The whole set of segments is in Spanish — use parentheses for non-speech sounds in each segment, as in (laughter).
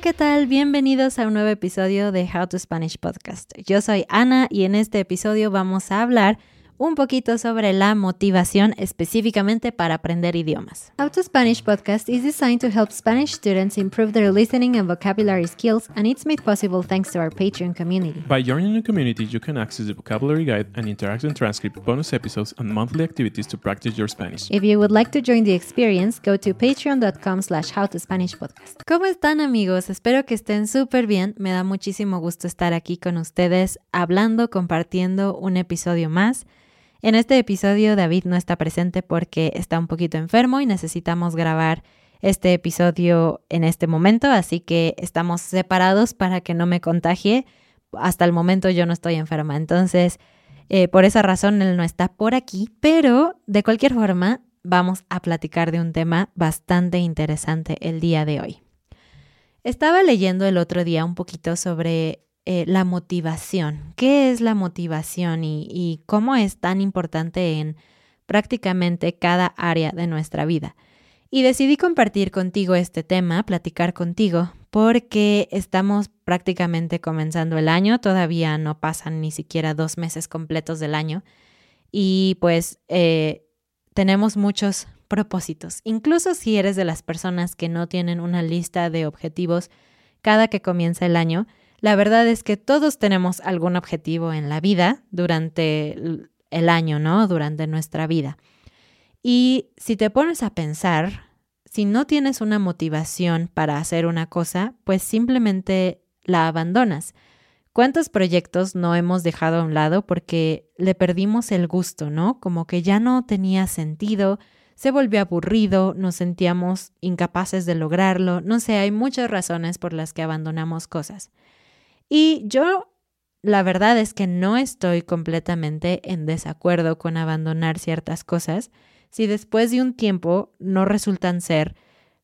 ¿Qué tal? Bienvenidos a un nuevo episodio de How to Spanish Podcast. Yo soy Ana y en este episodio vamos a hablar un poquito sobre la motivación específicamente para aprender idiomas. How to Spanish podcast is designed to help Spanish students improve their listening and vocabulary skills, and it's made possible thanks to our Patreon community. By joining the community, you can access the vocabulary guide and interactive transcript, bonus episodes, and monthly activities to practice your Spanish. If you would like to join the experience, go to patreon.com slash howtospanishpodcast. ¿Cómo están amigos? Espero que estén súper bien. Me da muchísimo gusto estar aquí con ustedes hablando, compartiendo un episodio más. En este episodio David no está presente porque está un poquito enfermo y necesitamos grabar este episodio en este momento, así que estamos separados para que no me contagie. Hasta el momento yo no estoy enferma, entonces eh, por esa razón él no está por aquí, pero de cualquier forma vamos a platicar de un tema bastante interesante el día de hoy. Estaba leyendo el otro día un poquito sobre eh, la motivación. ¿Qué es la motivación y, cómo es tan importante en prácticamente cada área de nuestra vida? Y decidí compartir contigo este tema, platicar contigo, porque estamos prácticamente comenzando el año, todavía no pasan ni siquiera dos meses completos del año y pues eh, tenemos muchos propósitos. Incluso si eres de las personas que no tienen una lista de objetivos cada que comienza el año, la verdad es que todos tenemos algún objetivo en la vida durante el año, ¿no? Durante nuestra vida. Y si te pones a pensar, si no tienes una motivación para hacer una cosa, pues simplemente la abandonas. ¿Cuántos proyectos no hemos dejado a un lado porque le perdimos el gusto, ¿no? Como que ya no tenía sentido, se volvió aburrido, nos sentíamos incapaces de lograrlo, no sé, hay muchas razones por las que abandonamos cosas. Y yo, la verdad es que no estoy completamente en desacuerdo con abandonar ciertas cosas si después de un tiempo no resultan ser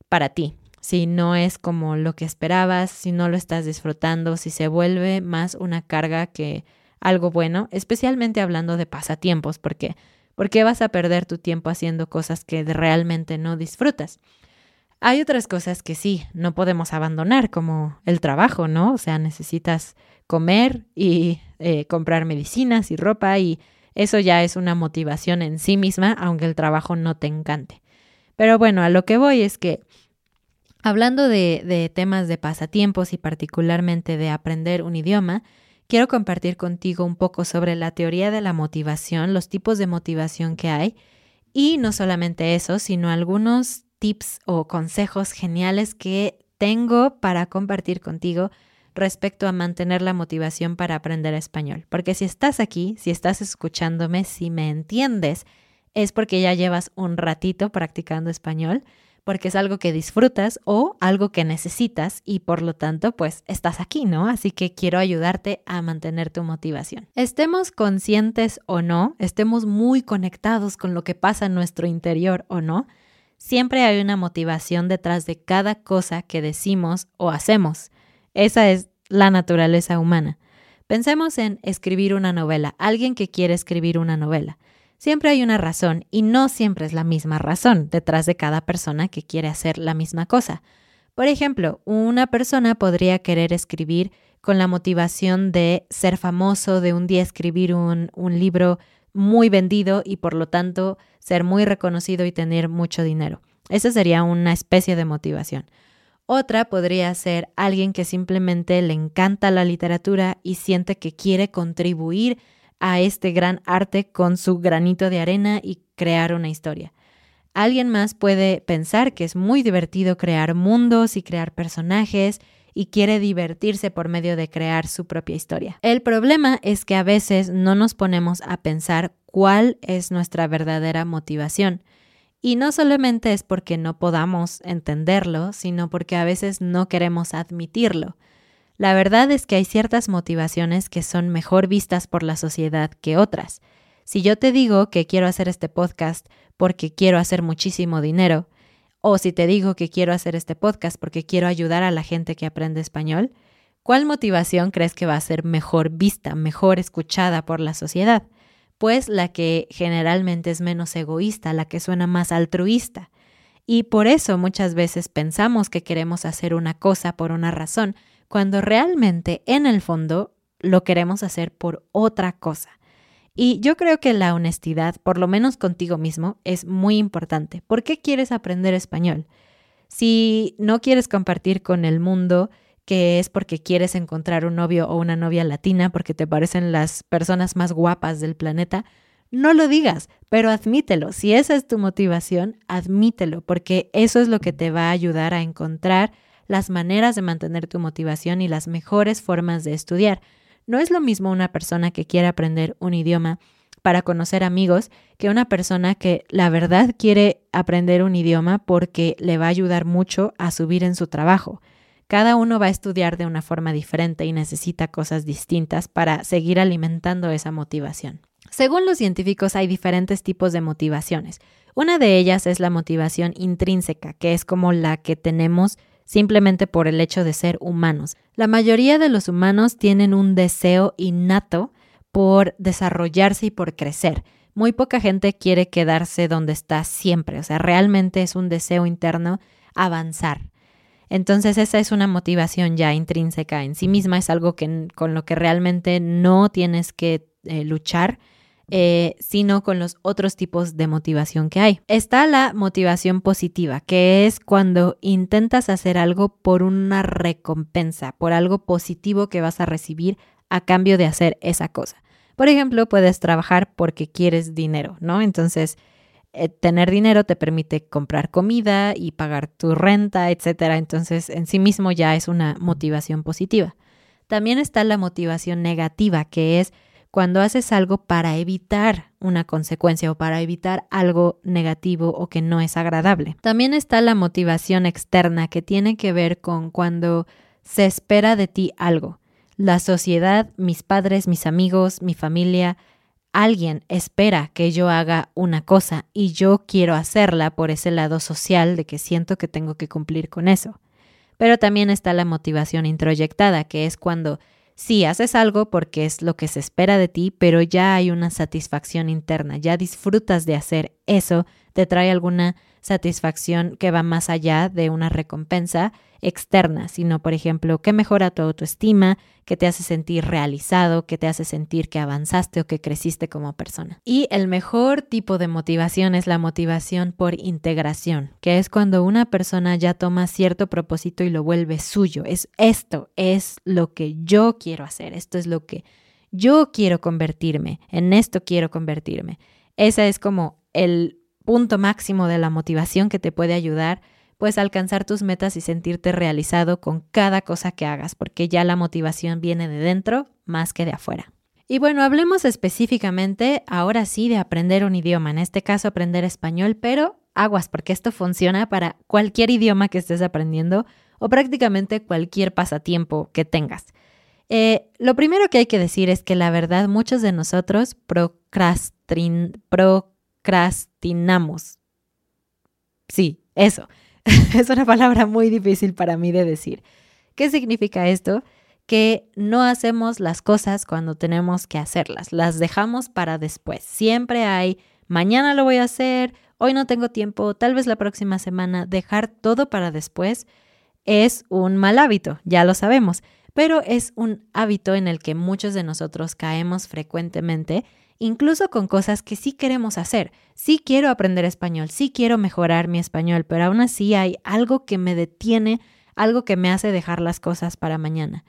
para ti, si no es como lo que esperabas, si no lo estás disfrutando, si se vuelve más una carga que algo bueno, especialmente hablando de pasatiempos, porque ¿por qué vas a perder tu tiempo haciendo cosas que realmente no disfrutas? Hay otras cosas que sí, no podemos abandonar, como el trabajo, ¿no? O sea, necesitas comer y eh, comprar medicinas y ropa y eso ya es una motivación en sí misma, aunque el trabajo no te encante. Pero bueno, a lo que voy es que hablando de, de temas de pasatiempos y particularmente de aprender un idioma, quiero compartir contigo un poco sobre la teoría de la motivación, los tipos de motivación que hay y no solamente eso, sino algunos tips o consejos geniales que tengo para compartir contigo respecto a mantener la motivación para aprender español. Porque si estás aquí, si estás escuchándome, si me entiendes, es porque ya llevas un ratito practicando español, porque es algo que disfrutas o algo que necesitas y por lo tanto pues estás aquí, ¿no? Así que quiero ayudarte a mantener tu motivación. Estemos conscientes o no, estemos muy conectados con lo que pasa en nuestro interior o no, siempre hay una motivación detrás de cada cosa que decimos o hacemos. Esa es la naturaleza humana. Pensemos en escribir una novela, alguien que quiere escribir una novela. Siempre hay una razón y no siempre es la misma razón detrás de cada persona que quiere hacer la misma cosa. Por ejemplo, una persona podría querer escribir con la motivación de ser famoso, de un día escribir un, un libro muy vendido y por lo tanto ser muy reconocido y tener mucho dinero. Esa sería una especie de motivación. Otra podría ser alguien que simplemente le encanta la literatura y siente que quiere contribuir a este gran arte con su granito de arena y crear una historia. Alguien más puede pensar que es muy divertido crear mundos y crear personajes y quiere divertirse por medio de crear su propia historia. El problema es que a veces no nos ponemos a pensar cuál es nuestra verdadera motivación. Y no solamente es porque no podamos entenderlo, sino porque a veces no queremos admitirlo. La verdad es que hay ciertas motivaciones que son mejor vistas por la sociedad que otras. Si yo te digo que quiero hacer este podcast porque quiero hacer muchísimo dinero, o si te digo que quiero hacer este podcast porque quiero ayudar a la gente que aprende español, ¿cuál motivación crees que va a ser mejor vista, mejor escuchada por la sociedad? pues la que generalmente es menos egoísta, la que suena más altruista. Y por eso muchas veces pensamos que queremos hacer una cosa por una razón, cuando realmente en el fondo lo queremos hacer por otra cosa. Y yo creo que la honestidad, por lo menos contigo mismo, es muy importante. ¿Por qué quieres aprender español? Si no quieres compartir con el mundo que es porque quieres encontrar un novio o una novia latina porque te parecen las personas más guapas del planeta, no lo digas, pero admítelo. Si esa es tu motivación, admítelo, porque eso es lo que te va a ayudar a encontrar las maneras de mantener tu motivación y las mejores formas de estudiar. No es lo mismo una persona que quiere aprender un idioma para conocer amigos que una persona que la verdad quiere aprender un idioma porque le va a ayudar mucho a subir en su trabajo. Cada uno va a estudiar de una forma diferente y necesita cosas distintas para seguir alimentando esa motivación. Según los científicos hay diferentes tipos de motivaciones. Una de ellas es la motivación intrínseca, que es como la que tenemos simplemente por el hecho de ser humanos. La mayoría de los humanos tienen un deseo innato por desarrollarse y por crecer. Muy poca gente quiere quedarse donde está siempre, o sea, realmente es un deseo interno avanzar. Entonces esa es una motivación ya intrínseca en sí misma, es algo que, con lo que realmente no tienes que eh, luchar, eh, sino con los otros tipos de motivación que hay. Está la motivación positiva, que es cuando intentas hacer algo por una recompensa, por algo positivo que vas a recibir a cambio de hacer esa cosa. Por ejemplo, puedes trabajar porque quieres dinero, ¿no? Entonces, eh, tener dinero te permite comprar comida y pagar tu renta, etcétera. Entonces, en sí mismo ya es una motivación positiva. También está la motivación negativa, que es cuando haces algo para evitar una consecuencia o para evitar algo negativo o que no es agradable. También está la motivación externa, que tiene que ver con cuando se espera de ti algo. La sociedad, mis padres, mis amigos, mi familia, alguien espera que yo haga una cosa y yo quiero hacerla por ese lado social de que siento que tengo que cumplir con eso. Pero también está la motivación introyectada, que es cuando sí haces algo porque es lo que se espera de ti, pero ya hay una satisfacción interna, ya disfrutas de hacer eso, te trae alguna satisfacción que va más allá de una recompensa externa, sino, por ejemplo, que mejora tu autoestima, que te hace sentir realizado, que te hace sentir que avanzaste o que creciste como persona. Y el mejor tipo de motivación es la motivación por integración, que es cuando una persona ya toma cierto propósito y lo vuelve suyo. Es esto, es lo que yo quiero hacer, esto es lo que yo quiero convertirme, en esto quiero convertirme. Ese es como el punto máximo de la motivación que te puede ayudar pues alcanzar tus metas y sentirte realizado con cada cosa que hagas, porque ya la motivación viene de dentro más que de afuera. Y bueno, hablemos específicamente ahora sí de aprender un idioma, en este caso aprender español, pero aguas, porque esto funciona para cualquier idioma que estés aprendiendo o prácticamente cualquier pasatiempo que tengas. Eh, lo primero que hay que decir es que la verdad muchos de nosotros procrastinamos. Sí, eso. (laughs) es una palabra muy difícil para mí de decir. ¿Qué significa esto? Que no hacemos las cosas cuando tenemos que hacerlas, las dejamos para después. Siempre hay, mañana lo voy a hacer, hoy no tengo tiempo, tal vez la próxima semana, dejar todo para después es un mal hábito, ya lo sabemos, pero es un hábito en el que muchos de nosotros caemos frecuentemente incluso con cosas que sí queremos hacer. Sí quiero aprender español, sí quiero mejorar mi español, pero aún así hay algo que me detiene, algo que me hace dejar las cosas para mañana.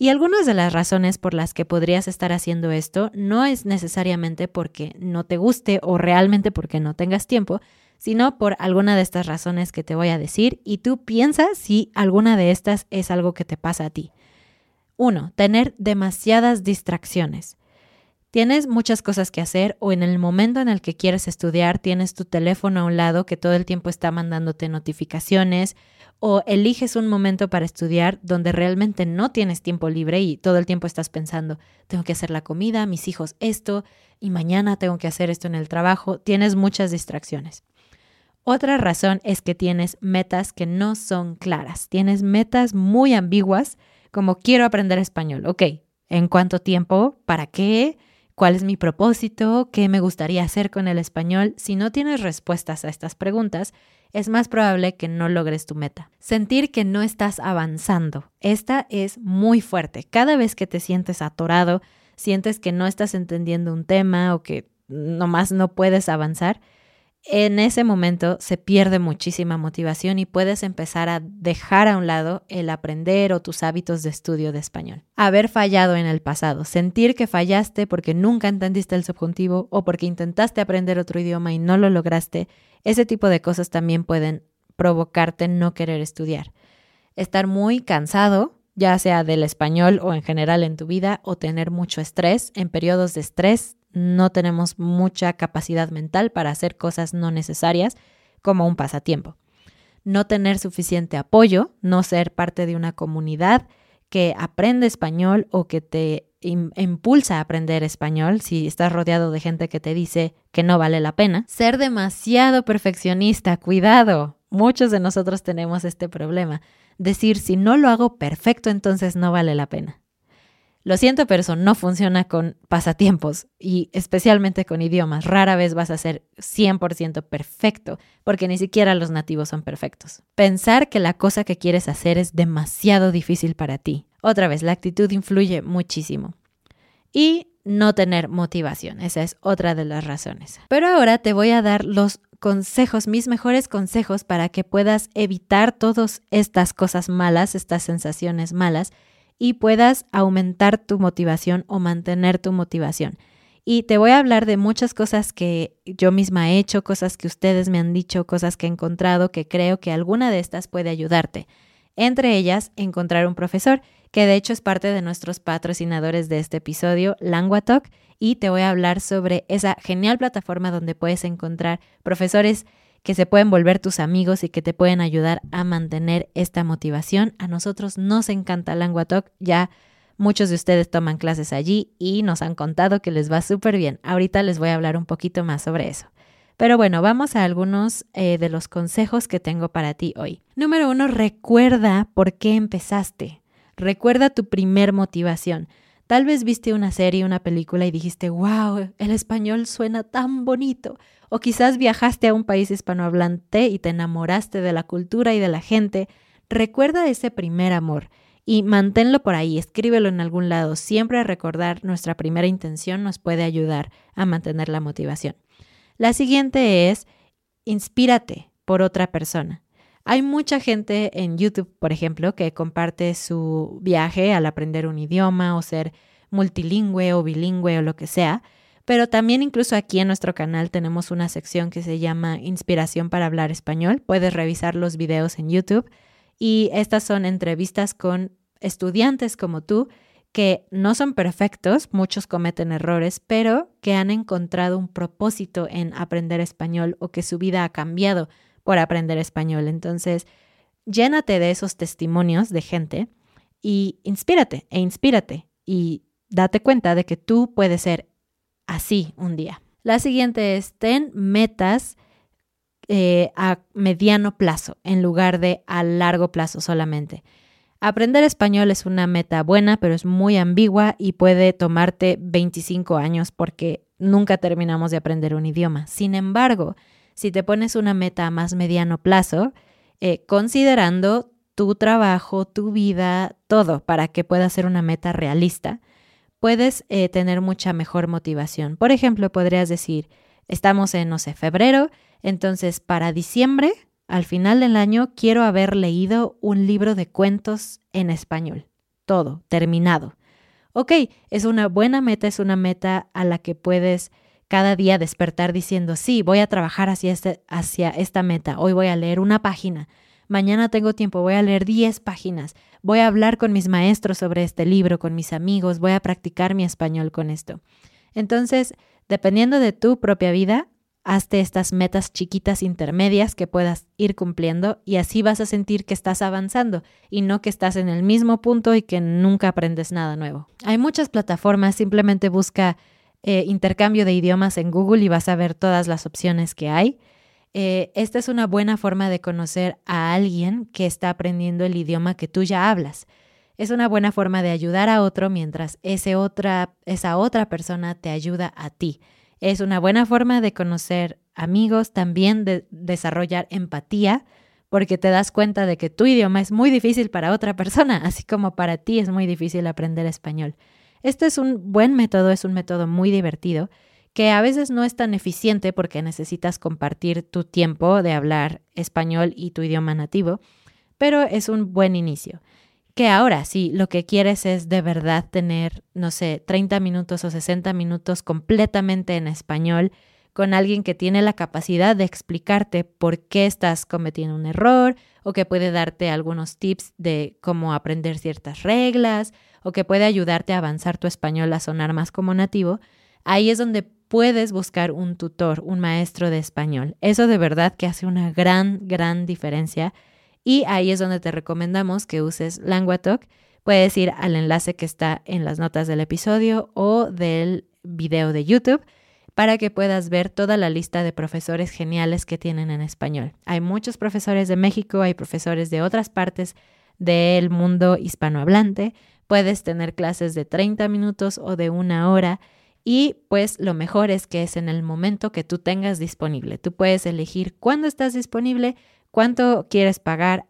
Y algunas de las razones por las que podrías estar haciendo esto no es necesariamente porque no te guste o realmente porque no tengas tiempo, sino por alguna de estas razones que te voy a decir y tú piensas si alguna de estas es algo que te pasa a ti. Uno, Tener demasiadas distracciones. Tienes muchas cosas que hacer o en el momento en el que quieres estudiar tienes tu teléfono a un lado que todo el tiempo está mandándote notificaciones o eliges un momento para estudiar donde realmente no tienes tiempo libre y todo el tiempo estás pensando, tengo que hacer la comida, mis hijos esto y mañana tengo que hacer esto en el trabajo, tienes muchas distracciones. Otra razón es que tienes metas que no son claras, tienes metas muy ambiguas como quiero aprender español, ok, ¿en cuánto tiempo? ¿Para qué? ¿Cuál es mi propósito? ¿Qué me gustaría hacer con el español? Si no tienes respuestas a estas preguntas, es más probable que no logres tu meta. Sentir que no estás avanzando. Esta es muy fuerte. Cada vez que te sientes atorado, sientes que no estás entendiendo un tema o que nomás no puedes avanzar, en ese momento se pierde muchísima motivación y puedes empezar a dejar a un lado el aprender o tus hábitos de estudio de español. Haber fallado en el pasado, sentir que fallaste porque nunca entendiste el subjuntivo o porque intentaste aprender otro idioma y no lo lograste, ese tipo de cosas también pueden provocarte no querer estudiar. Estar muy cansado, ya sea del español o en general en tu vida, o tener mucho estrés. En periodos de estrés no tenemos mucha capacidad mental para hacer cosas no necesarias como un pasatiempo. No tener suficiente apoyo, no ser parte de una comunidad que aprende español o que te impulsa a aprender español, si estás rodeado de gente que te dice que no vale la pena. Ser demasiado perfeccionista, cuidado. Muchos de nosotros tenemos este problema. Decir, si no lo hago perfecto, entonces no vale la pena. Lo siento, pero eso no funciona con pasatiempos y especialmente con idiomas. Rara vez vas a ser 100% perfecto, porque ni siquiera los nativos son perfectos. Pensar que la cosa que quieres hacer es demasiado difícil para ti. Otra vez, la actitud influye muchísimo. Y no tener motivación, esa es otra de las razones. Pero ahora te voy a dar los consejos, mis mejores consejos para que puedas evitar todas estas cosas malas, estas sensaciones malas y puedas aumentar tu motivación o mantener tu motivación. Y te voy a hablar de muchas cosas que yo misma he hecho, cosas que ustedes me han dicho, cosas que he encontrado, que creo que alguna de estas puede ayudarte. Entre ellas, encontrar un profesor, que de hecho es parte de nuestros patrocinadores de este episodio, LanguaTalk, y te voy a hablar sobre esa genial plataforma donde puedes encontrar profesores que se pueden volver tus amigos y que te pueden ayudar a mantener esta motivación. A nosotros nos encanta LanguaTalk, ya muchos de ustedes toman clases allí y nos han contado que les va súper bien. Ahorita les voy a hablar un poquito más sobre eso. Pero bueno, vamos a algunos eh, de los consejos que tengo para ti hoy. Número uno, recuerda por qué empezaste. Recuerda tu primer motivación. Tal vez viste una serie, una película y dijiste, wow, el español suena tan bonito. O quizás viajaste a un país hispanohablante y te enamoraste de la cultura y de la gente. Recuerda ese primer amor y manténlo por ahí, escríbelo en algún lado. Siempre recordar nuestra primera intención nos puede ayudar a mantener la motivación. La siguiente es, inspírate por otra persona. Hay mucha gente en YouTube, por ejemplo, que comparte su viaje al aprender un idioma o ser multilingüe o bilingüe o lo que sea, pero también incluso aquí en nuestro canal tenemos una sección que se llama Inspiración para hablar español. Puedes revisar los videos en YouTube y estas son entrevistas con estudiantes como tú que no son perfectos, muchos cometen errores, pero que han encontrado un propósito en aprender español o que su vida ha cambiado por aprender español. Entonces, llénate de esos testimonios de gente y inspírate e inspírate y date cuenta de que tú puedes ser así un día. La siguiente es, ten metas eh, a mediano plazo en lugar de a largo plazo solamente. Aprender español es una meta buena, pero es muy ambigua y puede tomarte 25 años porque nunca terminamos de aprender un idioma. Sin embargo, si te pones una meta a más mediano plazo, eh, considerando tu trabajo, tu vida, todo, para que pueda ser una meta realista, puedes eh, tener mucha mejor motivación. Por ejemplo, podrías decir, estamos en, no sé, febrero, entonces para diciembre al final del año quiero haber leído un libro de cuentos en español. Todo, terminado. Ok, es una buena meta, es una meta a la que puedes cada día despertar diciendo, sí, voy a trabajar hacia, este, hacia esta meta. Hoy voy a leer una página. Mañana tengo tiempo, voy a leer 10 páginas. Voy a hablar con mis maestros sobre este libro, con mis amigos, voy a practicar mi español con esto. Entonces, dependiendo de tu propia vida, hazte estas metas chiquitas intermedias que puedas ir cumpliendo y así vas a sentir que estás avanzando y no que estás en el mismo punto y que nunca aprendes nada nuevo. Hay muchas plataformas, simplemente busca eh, intercambio de idiomas en Google y vas a ver todas las opciones que hay. Eh, esta es una buena forma de conocer a alguien que está aprendiendo el idioma que tú ya hablas. Es una buena forma de ayudar a otro mientras ese otra, esa otra persona te ayuda a ti. Es una buena forma de conocer amigos, también de desarrollar empatía, porque te das cuenta de que tu idioma es muy difícil para otra persona, (laughs) así como para ti es muy difícil aprender español. Este es un buen método, es un método muy divertido, que a veces no es tan eficiente porque necesitas compartir tu tiempo de hablar español y tu idioma nativo, pero es un buen inicio. Que ahora si lo que quieres es de verdad tener, no sé, 30 minutos o 60 minutos completamente en español con alguien que tiene la capacidad de explicarte por qué estás cometiendo un error o que puede darte algunos tips de cómo aprender ciertas reglas o que puede ayudarte a avanzar tu español a sonar más como nativo, ahí es donde puedes buscar un tutor, un maestro de español. Eso de verdad que hace una gran, gran diferencia y ahí es donde te recomendamos que uses LanguaTalk. Puedes ir al enlace que está en las notas del episodio o del video de YouTube para que puedas ver toda la lista de profesores geniales que tienen en español. Hay muchos profesores de México, hay profesores de otras partes del mundo hispanohablante. Puedes tener clases de 30 minutos o de una hora y pues lo mejor es que es en el momento que tú tengas disponible. Tú puedes elegir cuándo estás disponible cuánto quieres pagar,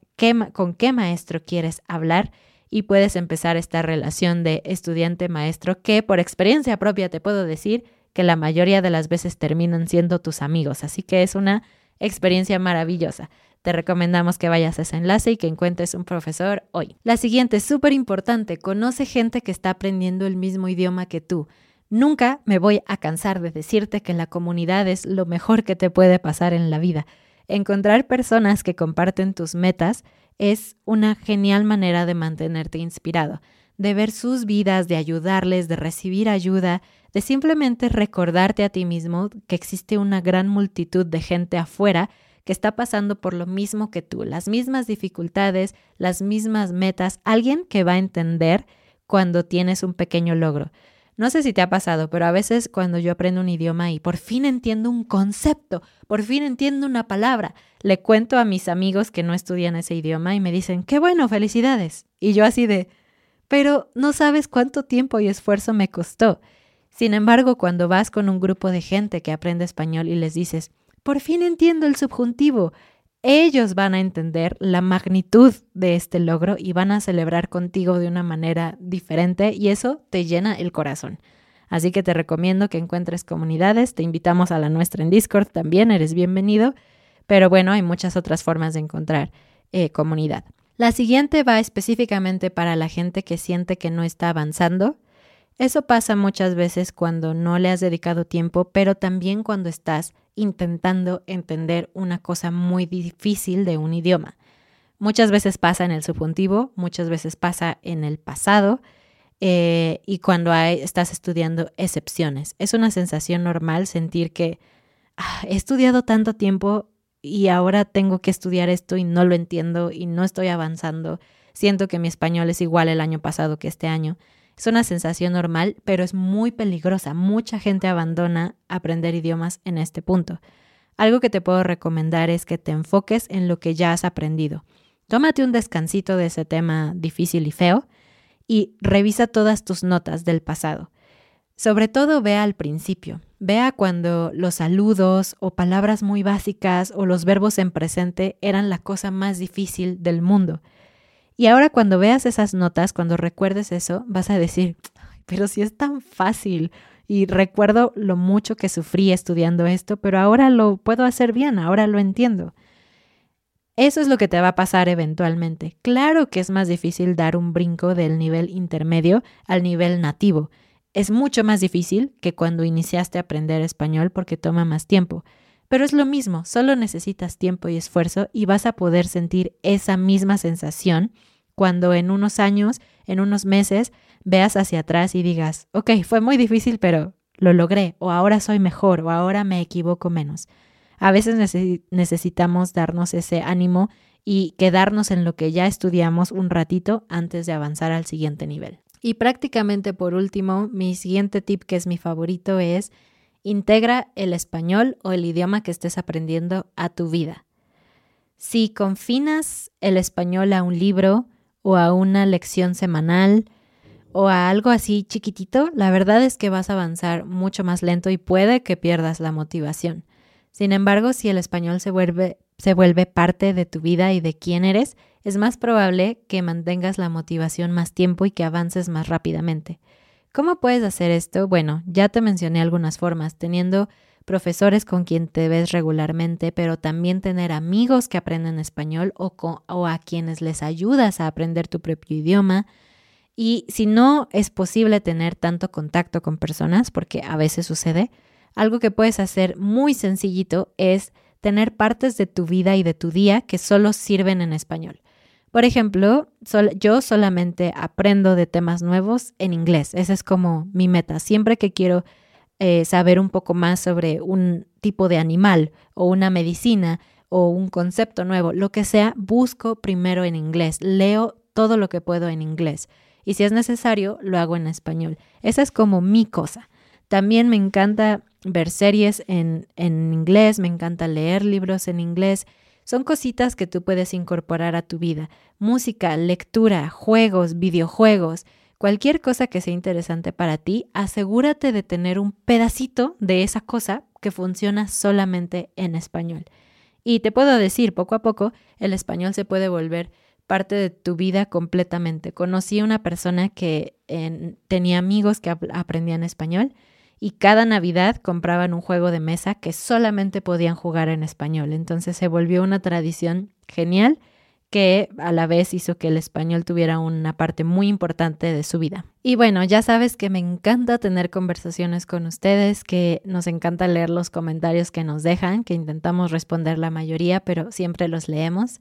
con qué maestro quieres hablar y puedes empezar esta relación de estudiante-maestro que por experiencia propia te puedo decir que la mayoría de las veces terminan siendo tus amigos. Así que es una experiencia maravillosa. Te recomendamos que vayas a ese enlace y que encuentres un profesor hoy. La siguiente es súper importante. Conoce gente que está aprendiendo el mismo idioma que tú. Nunca me voy a cansar de decirte que la comunidad es lo mejor que te puede pasar en la vida. Encontrar personas que comparten tus metas es una genial manera de mantenerte inspirado, de ver sus vidas, de ayudarles, de recibir ayuda, de simplemente recordarte a ti mismo que existe una gran multitud de gente afuera que está pasando por lo mismo que tú, las mismas dificultades, las mismas metas, alguien que va a entender cuando tienes un pequeño logro. No sé si te ha pasado, pero a veces cuando yo aprendo un idioma y por fin entiendo un concepto, por fin entiendo una palabra, le cuento a mis amigos que no estudian ese idioma y me dicen, qué bueno, felicidades. Y yo así de, pero no sabes cuánto tiempo y esfuerzo me costó. Sin embargo, cuando vas con un grupo de gente que aprende español y les dices, por fin entiendo el subjuntivo, ellos van a entender la magnitud de este logro y van a celebrar contigo de una manera diferente y eso te llena el corazón. Así que te recomiendo que encuentres comunidades, te invitamos a la nuestra en Discord también, eres bienvenido, pero bueno, hay muchas otras formas de encontrar eh, comunidad. La siguiente va específicamente para la gente que siente que no está avanzando. Eso pasa muchas veces cuando no le has dedicado tiempo, pero también cuando estás intentando entender una cosa muy difícil de un idioma. Muchas veces pasa en el subjuntivo, muchas veces pasa en el pasado. eh, y cuando estás estudiando excepciones. Es una sensación normal sentir que ah, he estudiado tanto tiempo y ahora tengo que estudiar esto y no lo entiendo y no estoy avanzando. Siento que mi español es igual el año pasado que este año. Es una sensación normal, pero es muy peligrosa. Mucha gente abandona aprender idiomas en este punto. Algo que te puedo recomendar es que te enfoques en lo que ya has aprendido. Tómate un descansito de ese tema difícil y feo y revisa todas tus notas del pasado. Sobre todo vea al principio, vea cuando los saludos o palabras muy básicas o los verbos en presente eran la cosa más difícil del mundo. Y ahora cuando veas esas notas, cuando recuerdes eso, vas a decir, pero si es tan fácil. Y recuerdo lo mucho que sufrí estudiando esto, pero ahora lo puedo hacer bien, ahora lo entiendo. Eso es lo que te va a pasar eventualmente. Claro que es más difícil dar un brinco del nivel intermedio al nivel nativo es mucho más difícil que cuando iniciaste a aprender español porque toma más tiempo. Pero es lo mismo, solo necesitas tiempo y esfuerzo y vas a poder sentir esa misma sensación cuando en unos años, en unos meses, veas hacia atrás y digas, ok, fue muy difícil, pero lo logré, o ahora soy mejor, o ahora me equivoco menos. A veces necesitamos darnos ese ánimo y quedarnos en lo que ya estudiamos un ratito antes de avanzar al siguiente nivel. Y prácticamente por último, mi siguiente tip que es mi favorito es integra el español o el idioma que estés aprendiendo a tu vida. Si confinas el español a un libro o a una lección semanal o a algo así chiquitito, la verdad es que vas a avanzar mucho más lento y puede que pierdas la motivación. Sin embargo, si el español se vuelve, se vuelve parte de tu vida y de quién eres, es más probable que mantengas la motivación más tiempo y que avances más rápidamente. ¿Cómo puedes hacer esto? Bueno, ya te mencioné algunas formas, teniendo profesores con quien te ves regularmente, pero también tener amigos que aprenden español o, o a quienes les ayudas a aprender tu propio idioma. Y si no es posible tener tanto contacto con personas, porque a veces sucede, algo que puedes hacer muy sencillito es tener partes de tu vida y de tu día que solo sirven en español. Por ejemplo, yo solamente aprendo de temas nuevos en inglés. Esa es como mi meta. Siempre que quiero eh, saber un poco más sobre un tipo de animal o una medicina o un concepto nuevo, lo que sea, busco primero en inglés. Leo todo lo que puedo en inglés. Y si es necesario, lo hago en español. Esa es como mi cosa. También me encanta ver series en, en inglés, me encanta leer libros en inglés. Son cositas que tú puedes incorporar a tu vida. Música, lectura, juegos, videojuegos, cualquier cosa que sea interesante para ti, asegúrate de tener un pedacito de esa cosa que funciona solamente en español. Y te puedo decir, poco a poco, el español se puede volver parte de tu vida completamente. Conocí a una persona que tenía amigos que aprendían español y cada Navidad compraban un juego de mesa que solamente podían jugar en español. Entonces se volvió una tradición genial que a la vez hizo que el español tuviera una parte muy importante de su vida. Y bueno, ya sabes que me encanta tener conversaciones con ustedes, que nos encanta leer los comentarios que nos dejan, que intentamos responder la mayoría, pero siempre los leemos.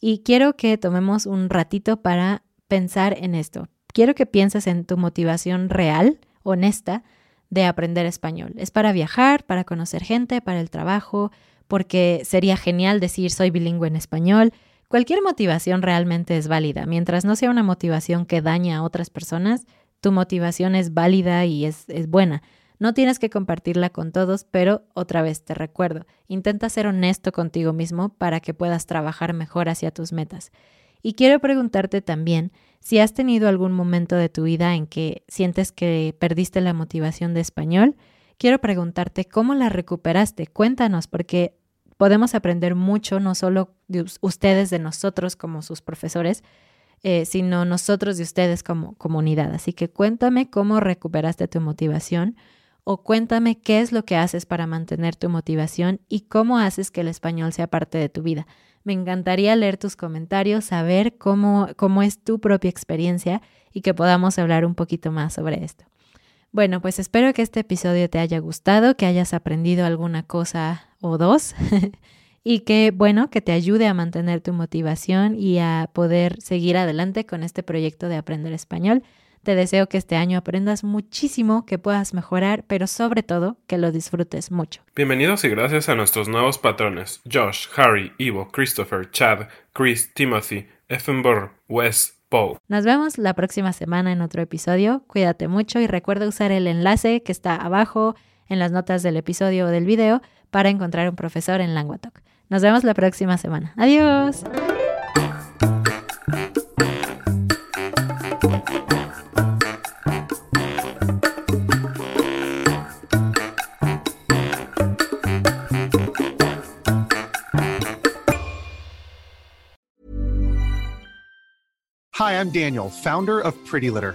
Y quiero que tomemos un ratito para pensar en esto. Quiero que pienses en tu motivación real, honesta, de aprender español. Es para viajar, para conocer gente, para el trabajo, porque sería genial decir soy bilingüe en español. Cualquier motivación realmente es válida. Mientras no sea una motivación que daña a otras personas, tu motivación es válida y es, es buena. No tienes que compartirla con todos, pero otra vez te recuerdo, intenta ser honesto contigo mismo para que puedas trabajar mejor hacia tus metas. Y quiero preguntarte también si has tenido algún momento de tu vida en que sientes que perdiste la motivación de español, quiero preguntarte cómo la recuperaste. Cuéntanos, porque podemos aprender mucho, no solo de ustedes de nosotros como sus profesores, eh, sino nosotros de ustedes como comunidad. Así que cuéntame cómo recuperaste tu motivación o cuéntame qué es lo que haces para mantener tu motivación y cómo haces que el español sea parte de tu vida. Me encantaría leer tus comentarios, saber cómo, cómo es tu propia experiencia y que podamos hablar un poquito más sobre esto. Bueno, pues espero que este episodio te haya gustado, que hayas aprendido alguna cosa o dos (laughs) y que, bueno, que te ayude a mantener tu motivación y a poder seguir adelante con este proyecto de aprender español. Te deseo que este año aprendas muchísimo, que puedas mejorar, pero sobre todo que lo disfrutes mucho. Bienvenidos y gracias a nuestros nuevos patrones: Josh, Harry, Ivo, Christopher, Chad, Chris, Timothy, Effenborg, Wes, Paul. Nos vemos la próxima semana en otro episodio. Cuídate mucho y recuerda usar el enlace que está abajo en las notas del episodio o del video para encontrar un profesor en Languatalk. Nos vemos la próxima semana. Adiós. Hi, I'm Daniel, founder of Pretty Litter.